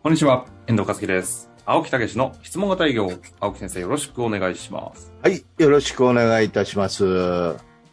こんにちは、遠藤和樹です。青木武の質問型営業。青木先生、よろしくお願いします。はい、よろしくお願いいたします。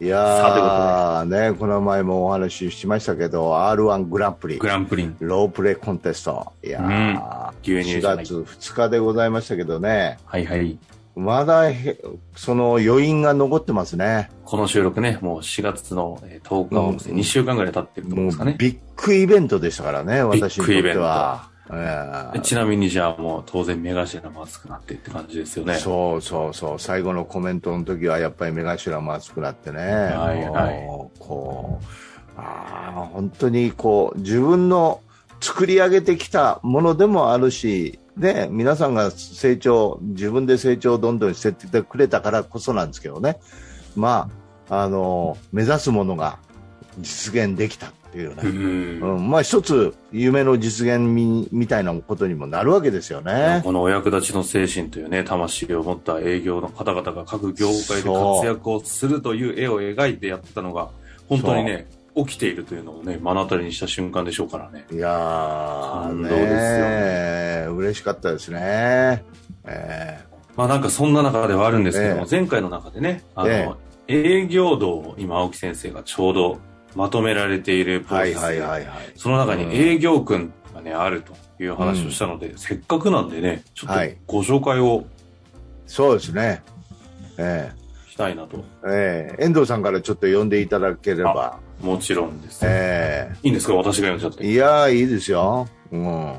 いやさー、ね、この前もお話ししましたけど、R1 グランプリグ、ランプリン。ロープレイコンテスト。いやー、4牛乳じゃない月2日でございましたけどね、はいはい。まだへその余韻が残ってますね。この収録ね、もう4月のえー10日をうん2週間ぐらい経ってると思うんもですかね。うビッグイベントでしたからね、私にとっては。えちなみにじゃあもう当然目頭も熱くなってって感じですよね。そうそうそう、最後のコメントの時はやっぱり目頭も熱くなってね、はいはい。もうこうあー本当にこう自分の作り上げてきたものでもあるし、ね、皆さんが成長、自分で成長をどんどんしてってくれたからこそなんですけどね、まあ、あの目指すものが実現できたいうね。うんうん、まあ一つ夢の実現みみたいなことにもなるわけですよね。このお役立ちの精神というね、魂を持った営業の方々が各業界で活躍をするという絵を描いてやってたのが、本当にね、起きているというのをね、目の当たりにした瞬間でしょうからね。いやー、感動ですよね嬉しかったですね。えまあなんかそんな中ではあるんですけども、え前回の中でね、あの、え営業道を今青木先生がちょうどまとめられているーはいプロセス。その中に営業訓がね、あるという話をしたので、せっかくなんでね、ちょっとはいご紹介をそうですね。えしたいなと。ーえー遠藤さんからちょっと呼んでいただければ。もちろんです。えいいんですか？私が読んじゃってー。いやー、いいですよ。うん。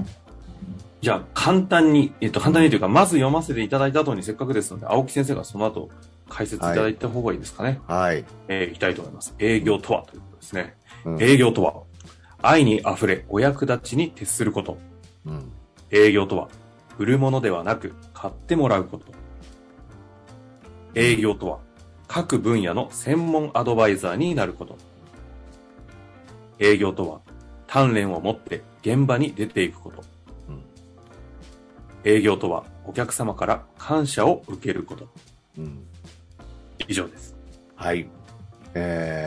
じゃあ、簡単に、えっと、簡単にというか、まず読ませていただいた後にせっかくですので、青木先生がその後、解説いただいた方がいいですかね。はい。えーいきたいと思います。営業とはということですね。うん営業とは、愛に溢れ、お役立ちに徹すること。うん。営業とは、売るものではなく、買ってもらうこと。営業とは、各分野の専門アドバイザーになること。営業とは、鍛錬を持って現場に出ていくこと。うん営業とは、お客様から感謝を受けること。うん。以上です。はい。えー、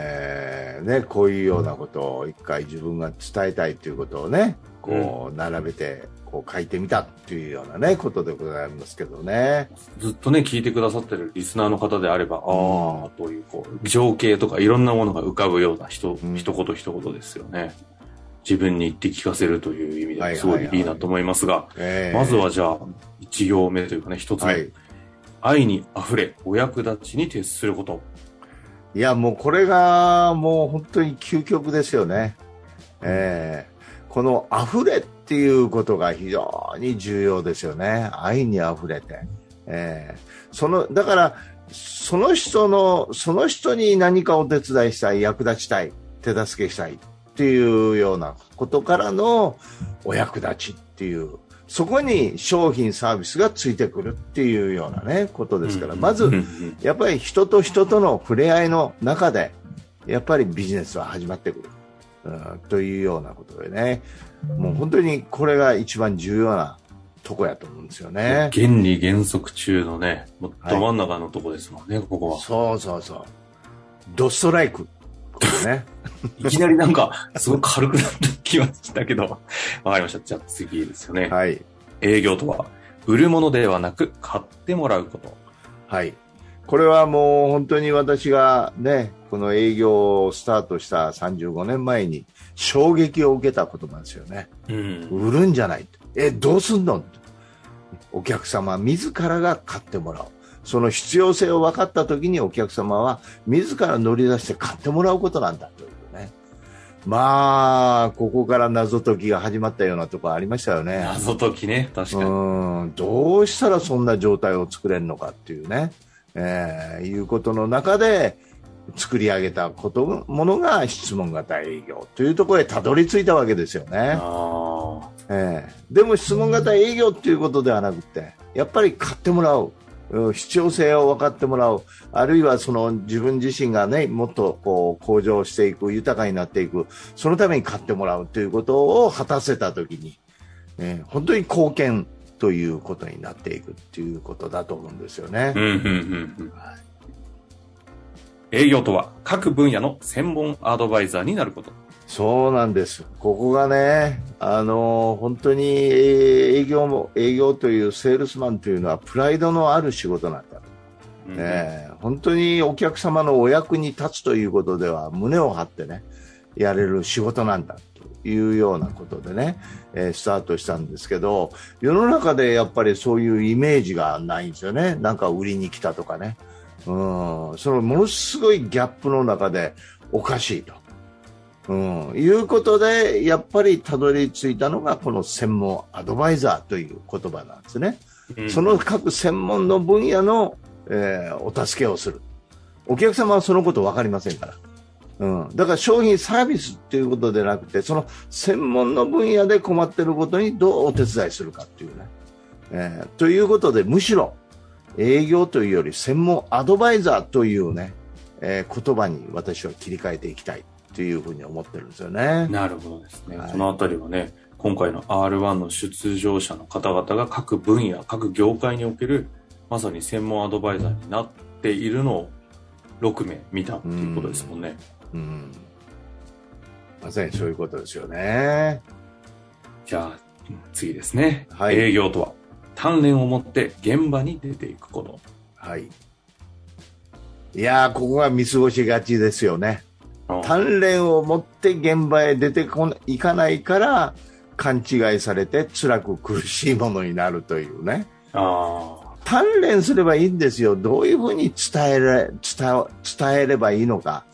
ね、こういうようなことを一回自分が伝えたいということをね、こう、並べて、こう書いてみたっていうようなね、ことでございますけどね。ずっとね、聞いてくださってるリスナーの方であれば、ああ、という、こう、情景とかいろんなものが浮かぶような人、うん一言一言ですよね。自分に言って聞かせるという意味ですごはいはいいなと思いますが、えーまずはじゃあ、一行目というかね、一つ目。はい。愛に溢れ、お役立ちに徹すること。いや、もうこれがもう本当に究極ですよね。えーこの溢れっていうことが非常に重要ですよね。愛に溢れて。えーその、だから、その人の、その人に何かお手伝いしたい、役立ちたい、手助けしたいっていうようなことからのお役立ちっていう、そこに商品サービスがついてくるっていうようなね、ことですから、まずやっぱり人と人との触れ合いの中で、やっぱりビジネスは始まってくる。うん、というようなことでね、もう本当にこれが一番重要なとこやと思うんですよね。原理原則中のね、もうど真ん中のとこですもんね、ここは。そうそうそう。ドストライク。ね。いきなりなんか、すごい軽くなった気はしたけど、わかりました。じゃあ次ですよね。はい。営業とは、売るものではなく、買ってもらうこと。はい。これはもう本当に私がね、この営業をスタートした35年前に衝撃を受けたことなんですよね。うん。売るんじゃないとえどうすんのとお客様自らが買ってもらうその必要性を分かった時にお客様は自ら乗り出して買ってもらうことなんだというねまあここから謎解きが始まったようなところありましたよね謎解きね、確かに。うんどうしたらそんな状態を作れるのかっていうね、えーいうことの中で作り上げたことものが質問型営業というところへたどり着いたわけですよね。あええでも質問型営業っていうことではなくて、やっぱり買ってもらう。うん必要性を分かってもらう。あるいはその自分自身がね、もっとこう向上していく、豊かになっていく。そのために買ってもらうということを果たせたときに、ええ本当に貢献ということになっていくっていうことだと思うんですよねあ。うん、うん、うんうん。営業とは、各分野の専門アドバイザーになること。そうなんです。ここがね、あの本当にえー営業も、営業というセールスマンというのはプライドのある仕事なんだ。うんえー本当にお客様のお役に立つということでは胸を張ってね、やれる仕事なんだというようなことでね、えースタートしたんですけど、世の中でやっぱりそういうイメージがないんですよね。なんか売りに来たとかね。うん、そのものすごいギャップの中でおかしいと。うん、いうことで、やっぱりたどり着いたのがこの専門アドバイザーという言葉なんですね。うんその各専門の分野の、えーお助けをする。お客様はそのこと分かりませんから。うん。だから商品サービスっていうことでなくて、その専門の分野で困っていることにどうお手伝いするかっていうね。えーということで、むしろ営業というより専門アドバイザーというね、えー言葉に私は切り替えていきたいというふうに思ってるんですよね。なるほどですね。はいそのあたりはね、今回の R1 の出場者の方々が各分野、各業界における、まさに専門アドバイザーになっているのを6名見たっていうことですもんね。うん。まさにそういうことですよね。じゃあ、次ですね。はい営業とは、鍛錬を持って現場に出ていくこと。はい。いやー、ここが見過ごしがちですよね。鍛錬を持って現場へ出てこないかないから、勘違いされて辛く苦しいものになるというね。あ鍛錬すればいいんですよ。どういうふうに伝えれ、伝伝えればいいのか。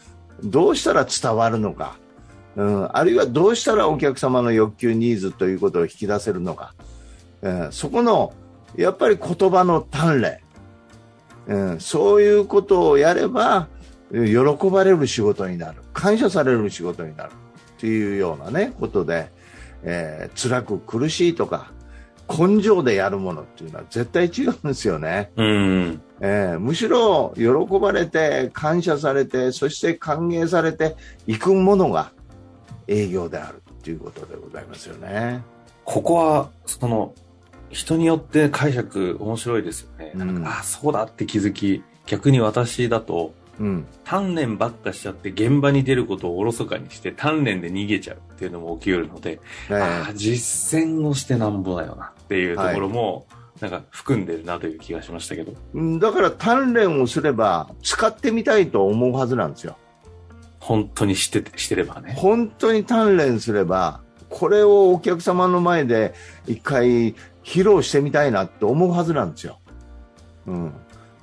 どうしたら伝わるのか。うん、あるいはどうしたらお客様の欲求、ニーズということを引き出せるのか。うん、そこの、やっぱり言葉の鍛錬。うん、そういうことをやれば、喜ばれる仕事になる。感謝される仕事になる。っていうようなね、ことで、えー辛く苦しいとか、根性でやるものっていうのは絶対違うんですよね。あ。うん。えーむしろ喜ばれて、感謝されて、そして歓迎されていくものが営業であるっていうことでございますよね。ここは、その、人によって解釈面白いですよね。うんか、あ、そうだって気づき、逆に私だと、うん。鍛錬ばっかしちゃって現場に出ることをおろそかにして鍛錬で逃げちゃうっていうのも起きうるので、えーああ、実践をしてなんぼだよなっていうところも、なんか含んでるなという気がしましたけど。うんだから鍛錬をすれば使ってみたいと思うはずなんですよ。本当にしてて、してればね。本当に鍛錬すれば、これをお客様の前で一回披露してみたいなって思うはずなんですよ。うん。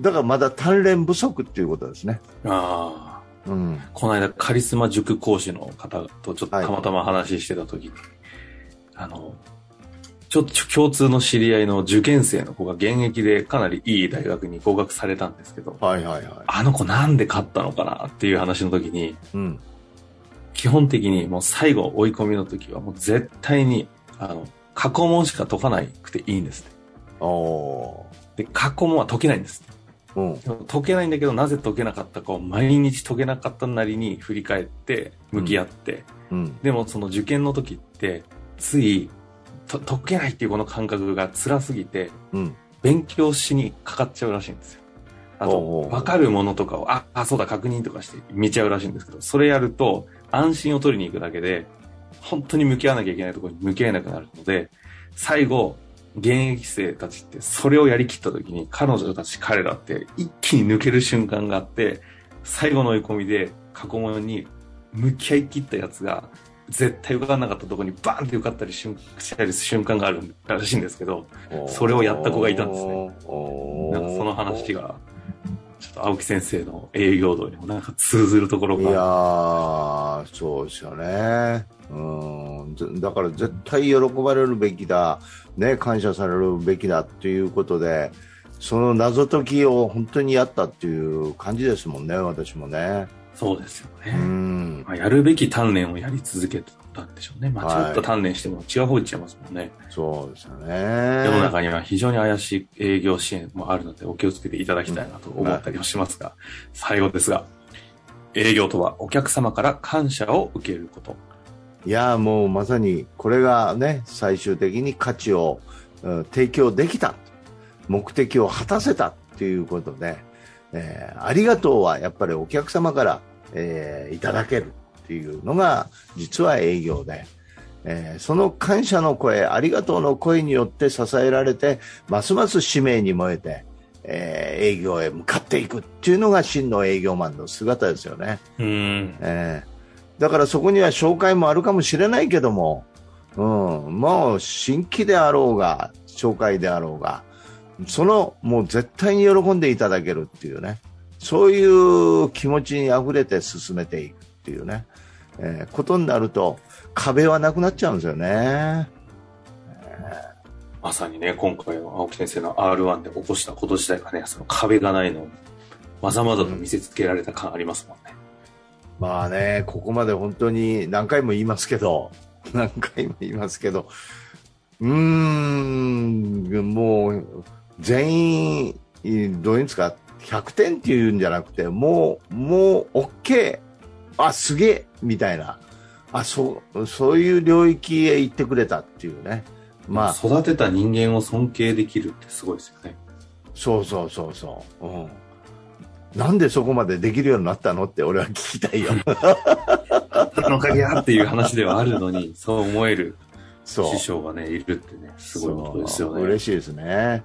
だからまだ鍛錬不足っていうことですね。ああ。うん。この間カリスマ塾講師の方とちょっとたまたま話してた時に、あの、ちょっと共通の知り合いの受験生の子が現役でかなりいい大学に合格されたんですけど、はいはいはい。あの子なんで勝ったのかなっていう話の時に、うん。基本的にもう最後追い込みの時はもう絶対に、あの、過去問しか解かなくていいんですね。おー。で、過去問は解けないんです。うん。解けないんだけど、なぜ解けなかったかを毎日解けなかったなりに振り返って、向き合って、うん。でもその受験の時って、つい、と解けないっていうこの感覚が辛すぎて、うん。勉強しにかかっちゃうらしいんですよ。あと、わかるものとかを、あ、あ、そうだ、確認とかして見ちゃうらしいんですけど、それやると、安心を取りに行くだけで、本当に向き合わなきゃいけないところに向き合えなくなるので、最後、現役生たちってそれをやりきった時に彼女たち彼らって一気に抜ける瞬間があって、最後の追い込みで過去問に向き合い切ったやつが絶対受かんなかったとこにバーンって受かったりししたりする瞬間があるらしいんですけど、それをやった子がいたんですねなんかその話が、ちょっと青木先生の営業道にもなんか通ずるところがいや。ー、そうですよね。うん。だから絶対喜ばれるべきだ、ね、感謝されるべきだっていうことで、その謎解きを本当にやったっていう感じですもんね、私もね。そうですようね。ん。まあ、やるべき鍛錬をやり続けたんでしょうね。間違った鍛錬しても違う方行っちゃいますもんね。そうですよね。世の中には非常に怪しい営業支援もあるのでお気をつけていただきたいなと思ったりもしますが、最後ですが、営業とはお客様から感謝を受けること。いやーもうまさにこれがね、最終的に価値を、うん提供できた。目的を果たせたっていうことで、えーありがとうはやっぱりお客様から、えーいただける。っていうのが実は営業で、えー、その感謝の声、ありがとうの声によって支えられて、ますます使命に燃えて、えー、営業へ向かっていくっていうのが真の営業マンの姿ですよね。うん。えー、だからそこには紹介もあるかもしれないけども、うん、もう新規であろうが、紹介であろうが、そのもう絶対に喜んでいただけるっていうね、そういう気持ちに溢れて進めていくっていうね、えー、ことになると、壁はなくなっちゃうんですよね。まさにね、今回の青木先生の R1 で起こしたこと自体がね、その壁がないのをまざまざと見せつけられた感ありますもんね。まあね、ここまで本当に何回も言いますけど、何回も言いますけど、うーん、もう、全員、どういうんですか、100点っていうんじゃなくて、もう、もう、OK、あ、すげえ、みたいな。あそうそういう領域へ行ってくれたっていうね、まあ、育てた人間を尊敬できるってすごいですよね。そうそうそうそう。うんなんでそこまでできるようになったのって俺は聞きたいよ。あの鍵やっていう話ではあるのに、そう思える師匠がね、いるってね、すごいことですよね。嬉しいですね。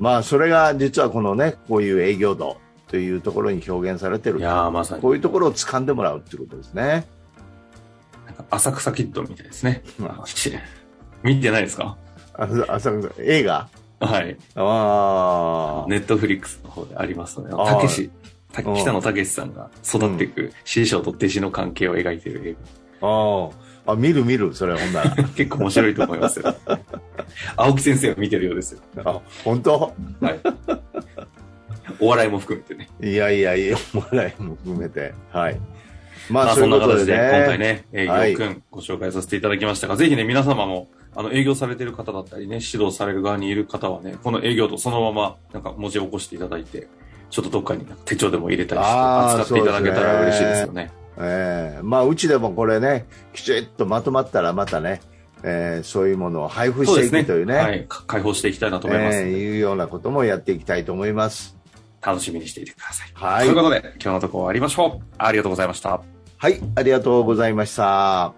まあ、それが実はこのね、こういう営業度というところに表現されてる。いやまさに。こういうところを掴んでもらうっていうことですね。浅草キッドみたいですね。見てないですか？浅草、映画？はい。ああ。ネットフリックスの方でありますので、たけし、北野武さんが育っていく師匠と弟子の関係を描いている映画。ああ。あ、見る見る、それほんなら。結構面白いと思いますよ。青木先生は見てるようですよ。あ、本当？はい。お笑いも含めてね。いやいやいや、お笑いも含めて。はい。まあ、まあ、そんな形で、今回ね、営業くんご紹介させていただきましたが、はい、ぜひね、皆様も、あの、営業されてる方だったりね、指導される側にいる方はね、この営業とそのまま、なんか文字を起こしていただいて、ちょっとどっかに手帳でも入れたりして、扱っていただけたら嬉しいですよね。ええー、まあ、うちでもこれね、きちっとまとまったらまたね、えー、そういうものを配布していくというね。うねはい。開放していきたいなと思います。えー、いうようなこともやっていきたいと思います。楽しみにしていてください。はい。ということで、今日のところ終わりましょう。ありがとうございました。はい、ありがとうございました。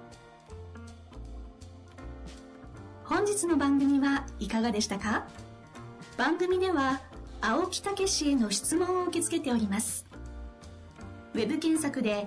本日の番組はいかがでしたか？番組では青木武氏への質問を受け付けております。ウェブ検索で